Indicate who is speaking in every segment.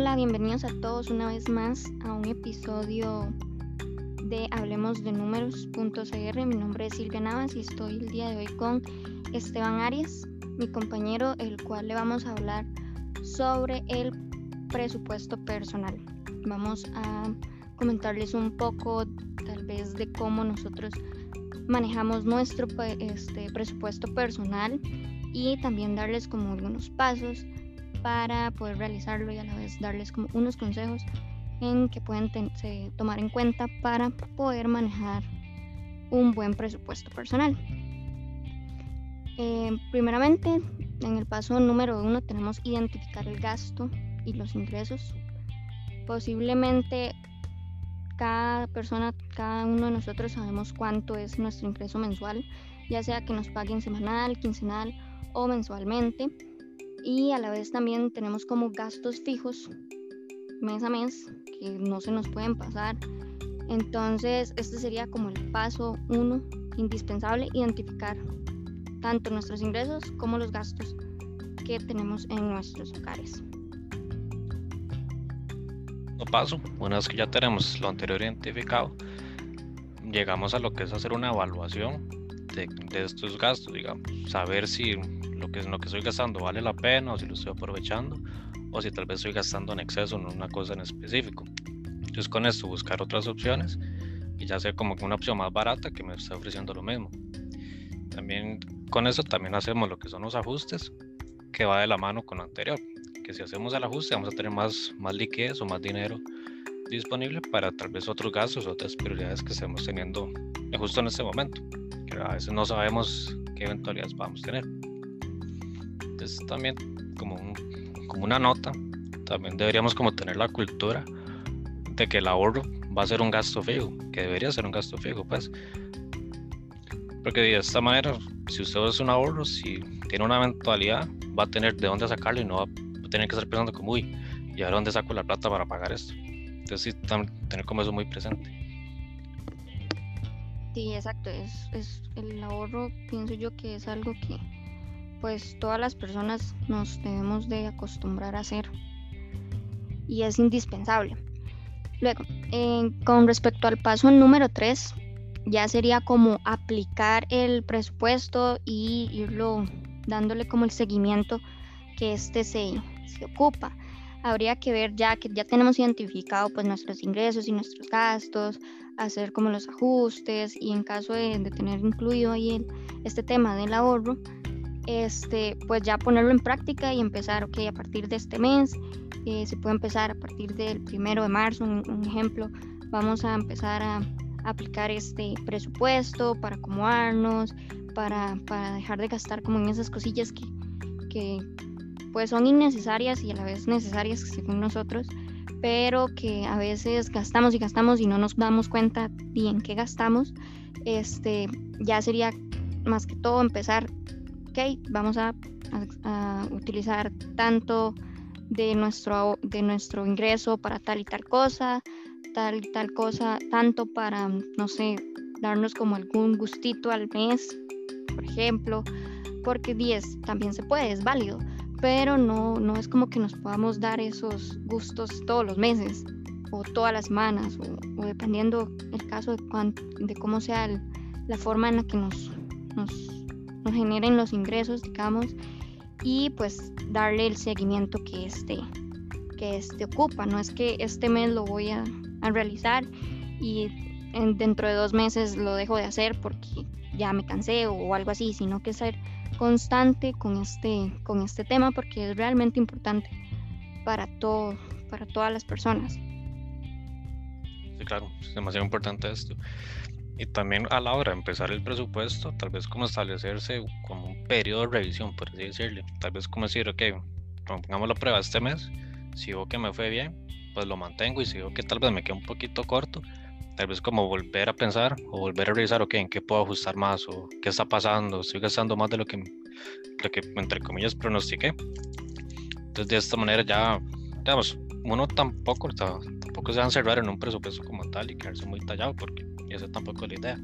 Speaker 1: Hola, bienvenidos a todos una vez más a un episodio de Hablemos de Números.cr. Mi nombre es Silvia Navas y estoy el día de hoy con Esteban Arias, mi compañero, el cual le vamos a hablar sobre el presupuesto personal. Vamos a comentarles un poco tal vez de cómo nosotros manejamos nuestro este, presupuesto personal y también darles como algunos pasos para poder realizarlo y a la vez darles como unos consejos en que pueden tomar en cuenta para poder manejar un buen presupuesto personal. Eh, primeramente, en el paso número uno tenemos identificar el gasto y los ingresos. Posiblemente cada persona, cada uno de nosotros sabemos cuánto es nuestro ingreso mensual, ya sea que nos paguen semanal, quincenal o mensualmente y a la vez también tenemos como gastos fijos mes a mes que no se nos pueden pasar. Entonces, este sería como el paso uno indispensable, identificar tanto nuestros ingresos como los gastos que tenemos en nuestros hogares.
Speaker 2: No paso, una vez que ya tenemos lo anterior identificado, llegamos a lo que es hacer una evaluación de, estos gastos, digamos, saber si lo que, lo que estoy gastando vale la pena o si lo estoy aprovechando o si tal vez estoy gastando en exceso en una cosa en específico. Entonces con esto buscar otras opciones y ya sea como una opción más barata que me esté ofreciendo lo mismo. También con eso también hacemos lo que son los ajustes que va de la mano con lo anterior. Que si hacemos el ajuste vamos a tener más, más liquidez o más dinero disponible para tal vez otros gastos, otras prioridades que estemos teniendo justo en este momento. A veces no sabemos qué eventualidades vamos a tener también como, como una nota, también deberíamos como tener la cultura de que el ahorro va a ser un gasto fijo, que debería ser un gasto fijo, pues. Porque de esta manera, si usted hace un ahorro, si tiene una eventualidad, va a tener de dónde sacarlo y no va a tener que estar pensando como, uy, ¿y ahora dónde saco la plata para pagar esto? Entonces sí, tener como eso muy presente.
Speaker 1: Sí, exacto. Es, es el ahorro, pienso yo que es algo que pues todas las personas nos debemos de acostumbrar a hacer y es indispensable. Luego, con respecto al paso número 3, ya sería como aplicar el presupuesto y irlo dándole como el seguimiento que este se, se ocupa. Habría que ver ya que ya tenemos identificado pues nuestros ingresos y nuestros gastos, hacer como los ajustes y en caso de, de tener incluido ahí el, este tema del ahorro, este, pues ya ponerlo en práctica y empezar, ok, a partir de este mes, eh, se puede empezar a partir del primero de marzo, un, ejemplo, vamos a empezar a, aplicar este presupuesto para acomodarnos, para, para, dejar de gastar como en esas cosillas que, que pues son innecesarias y a la vez necesarias según nosotros, pero que a veces gastamos y gastamos y no nos damos cuenta bien qué gastamos, este, ya sería más que todo empezar vamos a, utilizar tanto de nuestro, de nuestro ingreso para tal y tal cosa, tal y tal cosa, tanto para, no sé, darnos como algún gustito al mes, por ejemplo, porque 10 también se puede, es válido, pero no, no es como que nos podamos dar esos gustos todos los meses o todas las semanas o, dependiendo el caso de, de cómo sea la forma en la que nos, nos generen los ingresos, digamos, y pues darle el seguimiento que este, que este ocupa. No es que este mes lo voy a, realizar y dentro de dos meses lo dejo de hacer porque ya me cansé o, algo así, sino que ser constante con este, con este tema porque es realmente importante para todo, para todas las personas.
Speaker 2: Sí, claro, es demasiado importante esto. Y también a la hora de empezar el presupuesto, tal vez como establecerse como un periodo de revisión, por así decirle. Tal vez como decir, ok, pongamos la prueba este mes, si veo que me fue bien, pues lo mantengo y si veo que tal vez me queda un poquito corto, tal vez como volver a pensar o volver a revisar, ok, en qué puedo ajustar más o qué está pasando, estoy gastando más de lo que, lo que entre comillas pronostiqué. Entonces de esta manera ya, digamos, uno tampoco, tampoco se va a encerrar en un presupuesto como tal y quedarse muy tallado porque esa tampoco es la idea,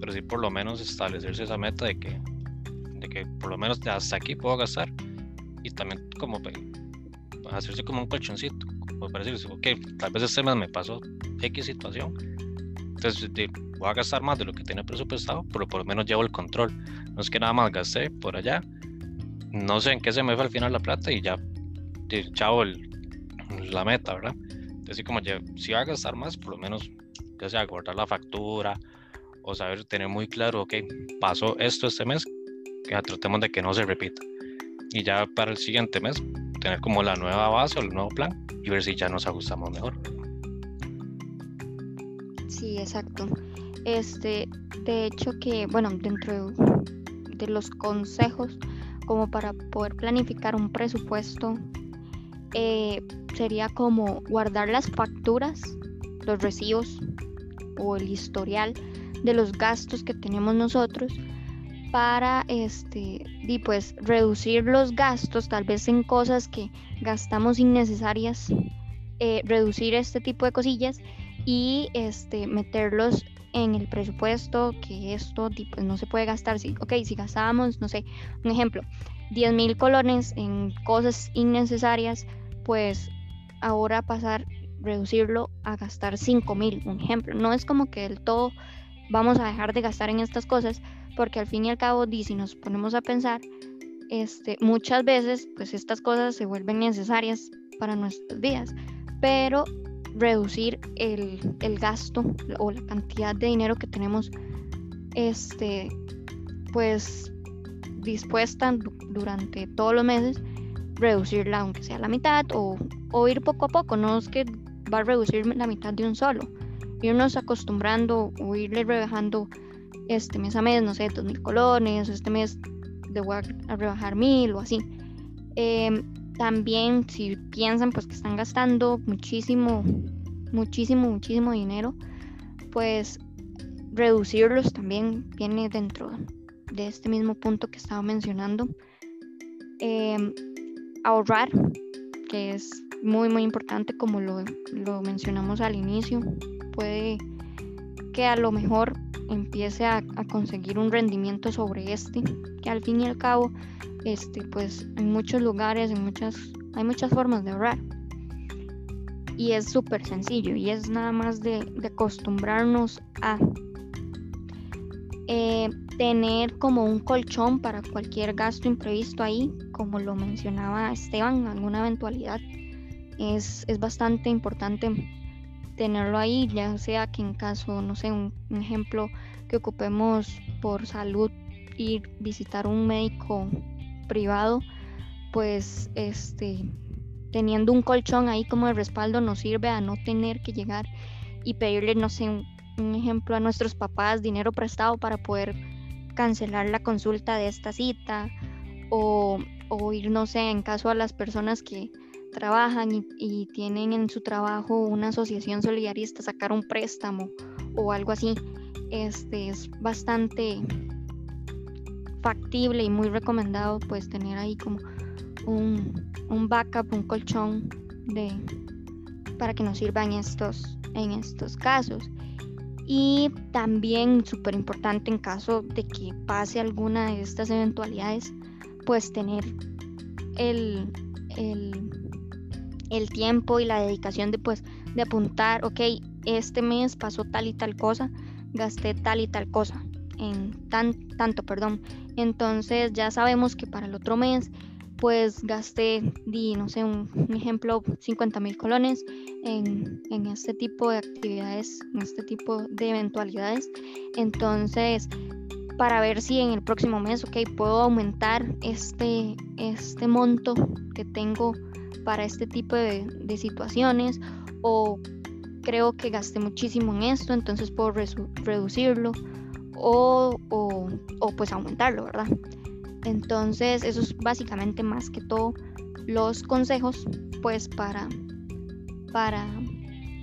Speaker 2: pero sí por lo menos establecerse esa meta de que, de que por lo menos hasta aquí puedo gastar. Y también como hacerse como un colchoncito, como para decir, ok, tal vez este mes me pasó X situación, entonces voy a gastar más de lo que tenía presupuestado, pero por lo menos llevo el control. No es que nada más gasté por allá, no sé en qué se me fue al final la plata y ya, chao el, la meta, ¿verdad? Entonces, como ya, si va a gastar más, por lo menos, ya sea guardar la factura o saber, tener muy claro, ok, pasó esto este mes, que tratemos de que no se repita. Y ya para el siguiente mes, tener como la nueva base o el nuevo plan y ver si ya nos ajustamos mejor.
Speaker 1: Exacto. Este, de hecho que, bueno, dentro de los consejos como para poder planificar un presupuesto, eh, sería como guardar las facturas, los recibos o el historial de los gastos que tenemos nosotros para este y pues reducir los gastos tal vez en cosas que gastamos innecesarias eh, reducir este tipo de cosillas y este meterlos en el presupuesto que esto pues, no se puede gastar si ok si gastábamos no sé un ejemplo 10 mil colones en cosas innecesarias pues ahora pasar reducirlo a gastar 5 mil un ejemplo. No es como que del todo vamos a dejar de gastar en estas cosas porque al fin y al cabo si nos ponemos a pensar este, muchas veces pues estas cosas se vuelven necesarias para nuestras vidas, pero reducir el, el, gasto o la cantidad de dinero que tenemos este, pues dispuesta durante todos los meses, reducirla aunque sea la mitad o, o ir poco a poco, no es que va a reducir la mitad de un solo, irnos acostumbrando o irle rebajando este mes a mes, no sé, dos mil colones, este mes de voy a, rebajar mil o así. Em, también si piensan pues que están gastando muchísimo, muchísimo, muchísimo dinero, pues reducirlos también viene dentro de este mismo punto que estaba mencionando. Em, ahorrar, que es muy, muy importante como lo, lo mencionamos al inicio, puede que a lo mejor empiece a, conseguir un rendimiento sobre este, que al fin y al cabo, este, pues en muchos lugares, en muchas, hay muchas formas de ahorrar. Y es súper sencillo y es nada más de, acostumbrarnos a eh, tener como un colchón para cualquier gasto imprevisto ahí, como lo mencionaba Esteban, alguna eventualidad. Es, es bastante importante tenerlo ahí, ya sea que en caso, no sé, un, ejemplo que ocupemos por salud ir visitar un médico privado, pues este teniendo un colchón ahí como de respaldo nos sirve a no tener que llegar y pedirle, no sé, un, ejemplo a nuestros papás dinero prestado para poder cancelar la consulta de esta cita o, o ir, no sé, en caso a las personas que trabajan y, tienen en su trabajo una asociación solidarista, sacar un préstamo o algo así, este es bastante factible y muy recomendado pues tener ahí como un, un backup, un colchón de para que nos sirva en estos, en estos casos. Y también súper importante en caso de que pase alguna de estas eventualidades, pues tener el, el el tiempo y la dedicación de pues de apuntar, ok, este mes pasó tal y tal cosa, gasté tal y tal cosa, en tan, tanto, perdón. Entonces ya sabemos que para el otro mes pues gasté, di, no sé, un, ejemplo, 50 mil colones en, en, este tipo de actividades, en este tipo de eventualidades. Entonces, para ver si en el próximo mes, ok, puedo aumentar este, este monto que tengo para este tipo de, situaciones o creo que gasté muchísimo en esto, entonces puedo reducirlo o, o, pues aumentarlo, ¿verdad? Entonces eso es básicamente más que todo los consejos pues para, para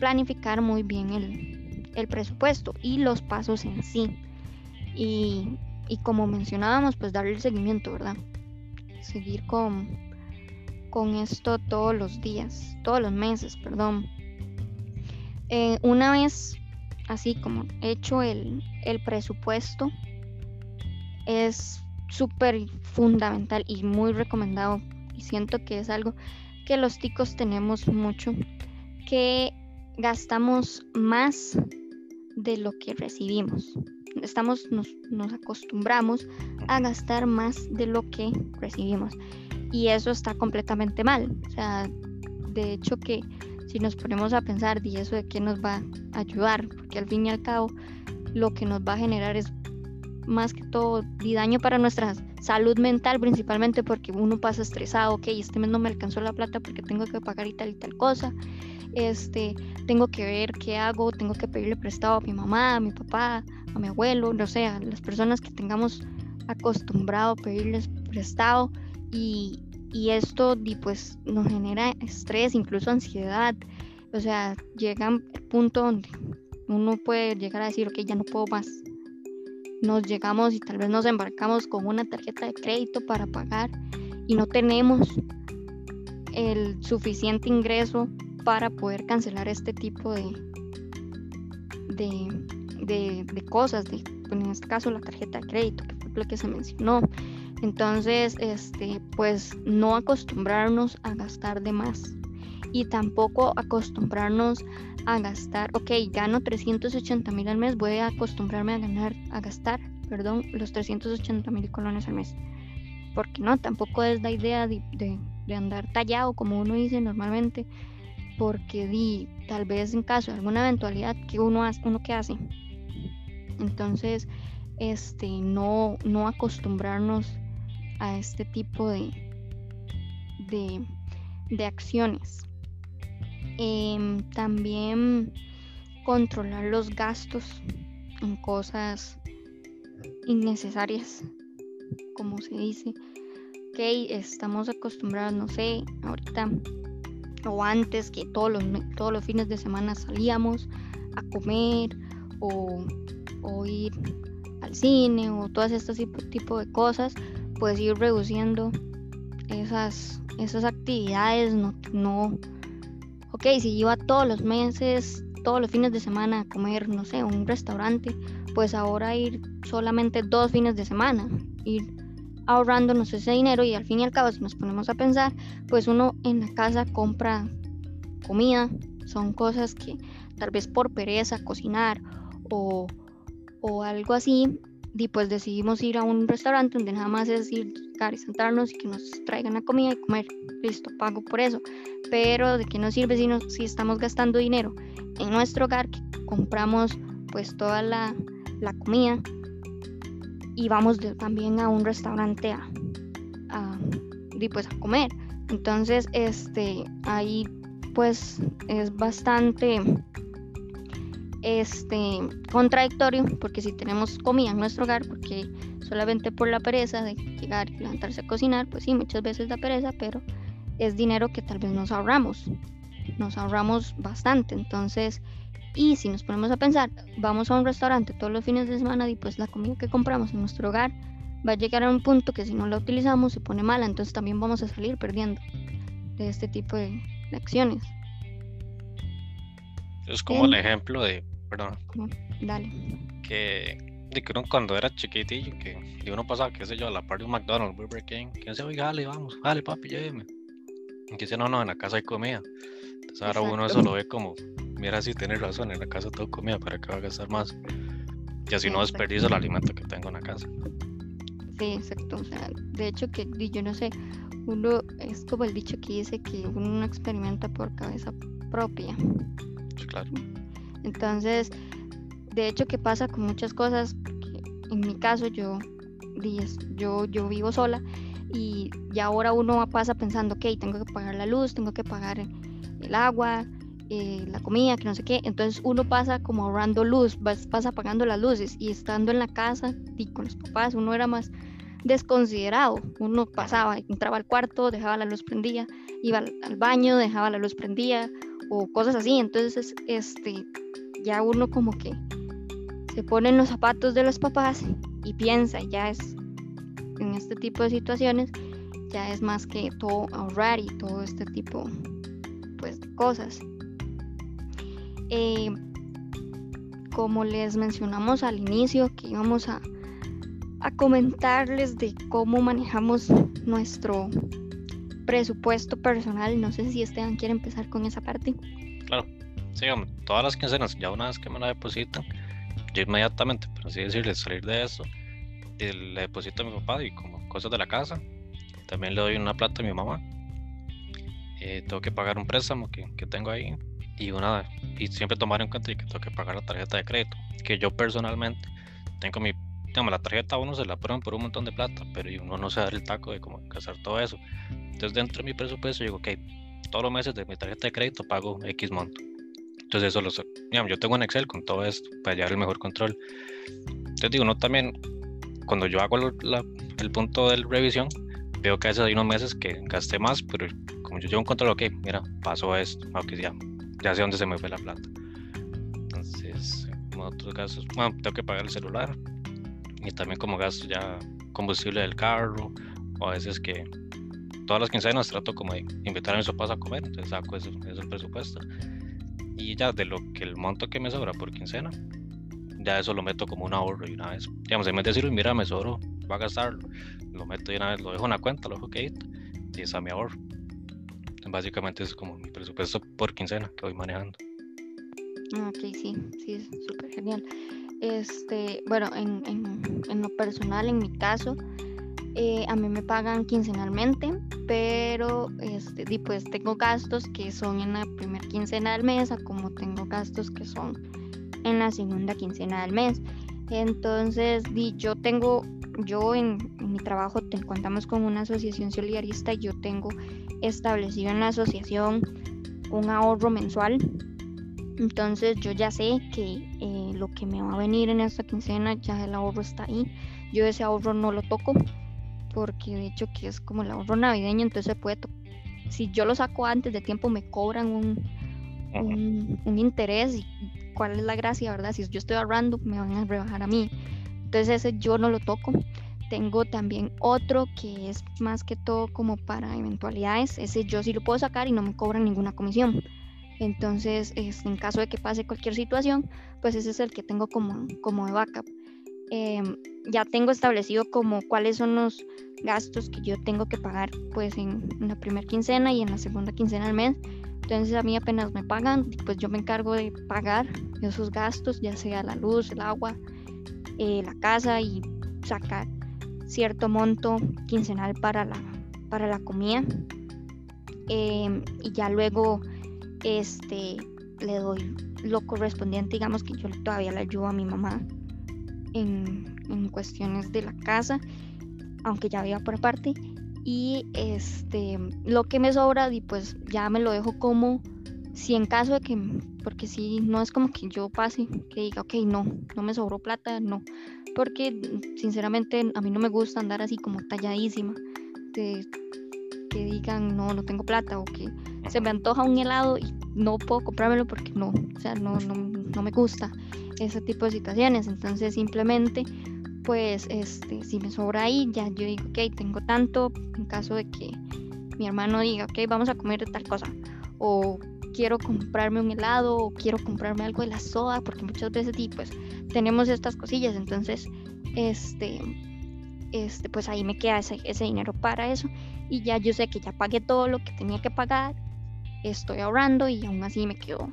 Speaker 1: planificar muy bien el, el presupuesto y los pasos en sí. Y, y como mencionábamos, pues darle el seguimiento, ¿verdad? Seguir con, con esto todos los días, todos los meses, perdón. Eh, una vez así como hecho el, el presupuesto, es súper fundamental y muy recomendado y siento que es algo que los ticos tenemos mucho que gastamos más de lo que recibimos. Estamos, nos, nos acostumbramos a gastar más de lo que recibimos. Y eso está completamente mal. O sea, de hecho que si nos ponemos a pensar, ¿y eso de qué nos va a ayudar? Porque al fin y al cabo lo que nos va a generar es más que todo daño para nuestra salud mental principalmente porque uno pasa estresado, ok, este mes no me alcanzó la plata porque tengo que pagar y tal y tal cosa, este, tengo que ver qué hago, tengo que pedirle prestado a mi mamá, a mi papá, a mi abuelo, no sé, las personas que tengamos acostumbrado a pedirles prestado y, y esto pues nos genera estrés, incluso ansiedad, o sea, llega un punto donde uno puede llegar a decir, ok, ya no puedo más, nos llegamos y tal vez nos embarcamos con una tarjeta de crédito para pagar y no tenemos el suficiente ingreso para poder cancelar este tipo de, de, cosas, de, en este caso la tarjeta de crédito, que fue lo que se mencionó. Entonces, este, pues no acostumbrarnos a gastar de más y tampoco acostumbrarnos a gastar, ok, gano 380 mil al mes, voy a acostumbrarme a ganar, a gastar, perdón, los 380 mil colones al mes. Porque no, tampoco es la idea de, andar tallado como uno dice normalmente, porque di, tal vez en caso de alguna eventualidad que uno hace, uno que hace. Entonces, este, no, no acostumbrarnos a este tipo de, de, acciones. Em, también controlar los gastos en cosas innecesarias, como se dice. Ok, estamos acostumbrados, no sé, ahorita o antes que todos los, todos los fines de semana salíamos a comer o, o ir al cine o todas estas tipo de cosas, pues ir reduciendo esas, esas actividades, no, no ok, si iba todos los meses, todos los fines de semana a comer, no sé, un restaurante, pues ahora ir solamente dos fines de semana, ir ahorrándonos ese dinero y al fin y al cabo si nos ponemos a pensar, pues uno en la casa compra comida, son cosas que tal vez por pereza cocinar o, o algo así, y pues decidimos ir a un restaurante donde nada más es ir y sentarnos y que nos traigan la comida y comer. Listo, pago por eso. Pero de qué nos sirve si, si estamos gastando dinero en nuestro hogar, que compramos pues toda la, la comida y vamos también a un restaurante a, a, pues a comer. Entonces, este, ahí pues es bastante este, contradictorio, porque si tenemos comida en nuestro hogar, porque solamente por la pereza de llegar y levantarse a cocinar, pues sí, muchas veces da pereza, pero es dinero que tal vez nos ahorramos, nos ahorramos bastante, entonces, y si nos ponemos a pensar, vamos a un restaurante todos los fines de semana y pues la comida que compramos en nuestro hogar va a llegar a un punto que si no la utilizamos se pone mala, entonces también vamos a salir perdiendo de este tipo de acciones.
Speaker 2: Es como el ejemplo de, perdón.
Speaker 1: Dale.
Speaker 2: Que, de que uno cuando era chiquitillo, que de uno pasaba, qué sé yo, a la par de un McDonald's, Burger King, que decía, oiga, dale, vamos, dale, papi, lléveme. Y que dice, no, no, en la casa hay comida. Entonces ahora uno eso lo ve como, mira, si tiene razón, en la casa tengo comida, ¿para qué va a gastar más? Y así no desperdicio el alimento que tengo en la casa.
Speaker 1: Sí, exacto. O sea, de hecho que yo no sé, uno es como el dicho que dice que uno experimenta por cabeza propia
Speaker 2: claro.
Speaker 1: Entonces, de hecho, ¿qué pasa con muchas cosas? en mi caso, yo, yo, yo vivo sola y ya ahora uno pasa pensando, ok, tengo que pagar la luz, tengo que pagar el agua, eh, la comida, que no sé qué. Entonces uno pasa como ahorrando luz, pasa pagando las luces y estando en la casa y con los papás, uno era más desconsiderado. Uno pasaba, entraba al cuarto, dejaba la luz prendida, iba al baño, dejaba la luz prendida, o cosas así. Entonces, este, ya uno como que se pone en los zapatos de los papás y piensa, ya es en este tipo de situaciones, ya es más que todo ahorrar y todo este tipo pues, de cosas. Eh, como les mencionamos al inicio, que íbamos a, a comentarles de cómo manejamos nuestro presupuesto personal. No sé si Esteban quiere empezar con esa parte.
Speaker 2: claro. Sí, todas las quincenas, ya una vez que me la depositan, yo inmediatamente, por así decirle, salir de eso, le deposito a mi papá y como cosas de la casa, también le doy una plata a mi mamá. Eh, tengo que pagar un préstamo que, que, tengo ahí y una y siempre tomar en cuenta que tengo que pagar la tarjeta de crédito que yo personalmente tengo mi digamos, la tarjeta a uno se la prueban por un montón de plata pero uno no se da el taco de cómo hacer todo eso. Entonces dentro de mi presupuesto digo ok todos los meses de mi tarjeta de crédito pago X monto entonces eso lo digamos, yo tengo un Excel con todo esto para llevar el mejor control. Entonces digo no también cuando yo hago el punto de revisión veo que a veces hay unos meses que gasté más pero como yo llevo un control ok mira pasó esto aunque ya ya sé dónde se me fue la plata. Entonces, como otros gastos, bueno, tengo que pagar el celular y también como gasto ya combustible del carro o a veces que todas las quincenas trato como de invitar a mis papás a comer, entonces saco ese, ese presupuesto y ya de lo que el monto que me sobra por quincena, ya eso lo meto como un ahorro y una vez, digamos, en vez de decir, mira, me sobro, va a gastarlo, lo meto y una vez lo dejo en la cuenta, lo dejo que y esa mi ahorro. Básicamente es como mi presupuesto por quincena que voy manejando.
Speaker 1: Ah, ok, sí, sí, es súper genial. Este, bueno, en, en, lo personal, en mi caso, eh, a mí me pagan quincenalmente, pero este, pues tengo gastos que son en la primera quincena del mes, como tengo gastos que son en la segunda quincena del mes. Entonces, di, yo tengo, yo en, en mi trabajo te, contamos con una asociación solidarista y yo tengo establecido en la asociación un ahorro mensual. Entonces yo ya sé que eh, lo que me va a venir en esta quincena, ya el ahorro está ahí. Yo ese ahorro no lo toco porque de hecho que es como el ahorro navideño, entonces puede si yo lo saco antes de tiempo me cobran un, un, un, interés y cuál es la gracia, ¿verdad? Si yo estoy ahorrando me van a rebajar a mí. Entonces ese yo no lo toco. Tengo también otro que es más que todo como para eventualidades. Ese yo sí lo puedo sacar y no me cobran ninguna comisión. Entonces, en caso de que pase cualquier situación, pues ese es el que tengo como, como de backup. Em, ya tengo establecido como cuáles son los gastos que yo tengo que pagar pues en, la primera quincena y en la segunda quincena del mes. Entonces a mí apenas me pagan, pues yo me encargo de pagar esos gastos, ya sea la luz, el agua, eh, la casa y sacar cierto monto quincenal para la, para la comida. Em, y ya luego este, le doy lo correspondiente, digamos que yo todavía le ayudo a mi mamá en, en cuestiones de la casa, aunque ya viva por aparte. Y este, lo que me sobra, y pues ya me lo dejo como si en caso de que, porque si no es como que yo pase, que diga, ok, no, no me sobró plata, no, porque sinceramente a mí no me gusta andar así como talladísima, que, que digan no, no tengo plata o que se me antoja un helado y no puedo comprármelo porque no, o sea, no, no, no me gusta ese tipo de situaciones, entonces simplemente pues este, si me sobra ahí, ya yo digo, ok, tengo tanto, en caso de que mi hermano diga, ok, vamos a comer tal cosa, o quiero comprarme un helado o quiero comprarme algo de la soda, porque muchas veces pues tenemos estas cosillas, entonces este, este, pues ahí me queda ese, ese dinero para eso. Y ya yo sé que ya pagué todo lo que tenía que pagar, estoy ahorrando y aún así me quedo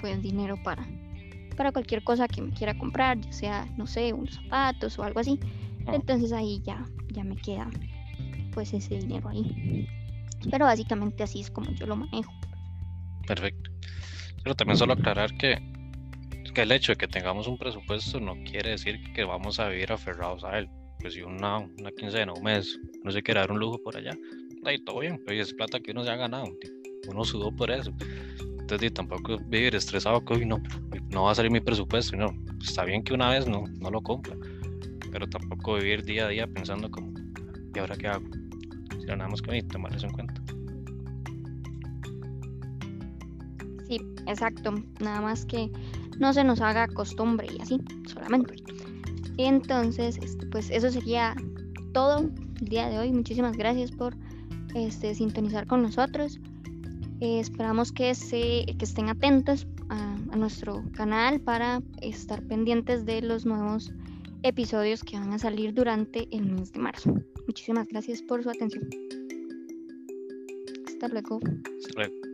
Speaker 1: pues dinero para, para cualquier cosa que me quiera comprar, ya sea, no sé, unos zapatos o algo así. Ah. Entonces ahí ya, ya me queda pues ese dinero ahí. Pero básicamente así es como yo lo manejo.
Speaker 2: Perfecto. Pero también solo aclarar que, que el hecho de que tengamos un presupuesto no quiere decir que vamos a vivir aferrados a él. Pues si una, una quincena, un mes, no se quiere dar un lujo por allá, ahí todo bien, pero es plata que uno se ha ganado, uno sudó por eso. Entonces tampoco vivir estresado que no, no va a salir mi presupuesto, no, está bien que una vez no, no lo compra, pero tampoco vivir día a día pensando como, ¿y ahora qué hago? Si nada más que tomar eso en cuenta.
Speaker 1: Sí, exacto. Nada más que no se nos haga costumbre y así, solamente. Entonces, este, pues eso sería todo el día de hoy. Muchísimas gracias por este, sintonizar con nosotros. Eh, esperamos que, se, que estén atentos a, a, nuestro canal para estar pendientes de los nuevos episodios que van a salir durante el mes de marzo. Muchísimas gracias por su atención. Hasta luego.
Speaker 2: Hasta luego.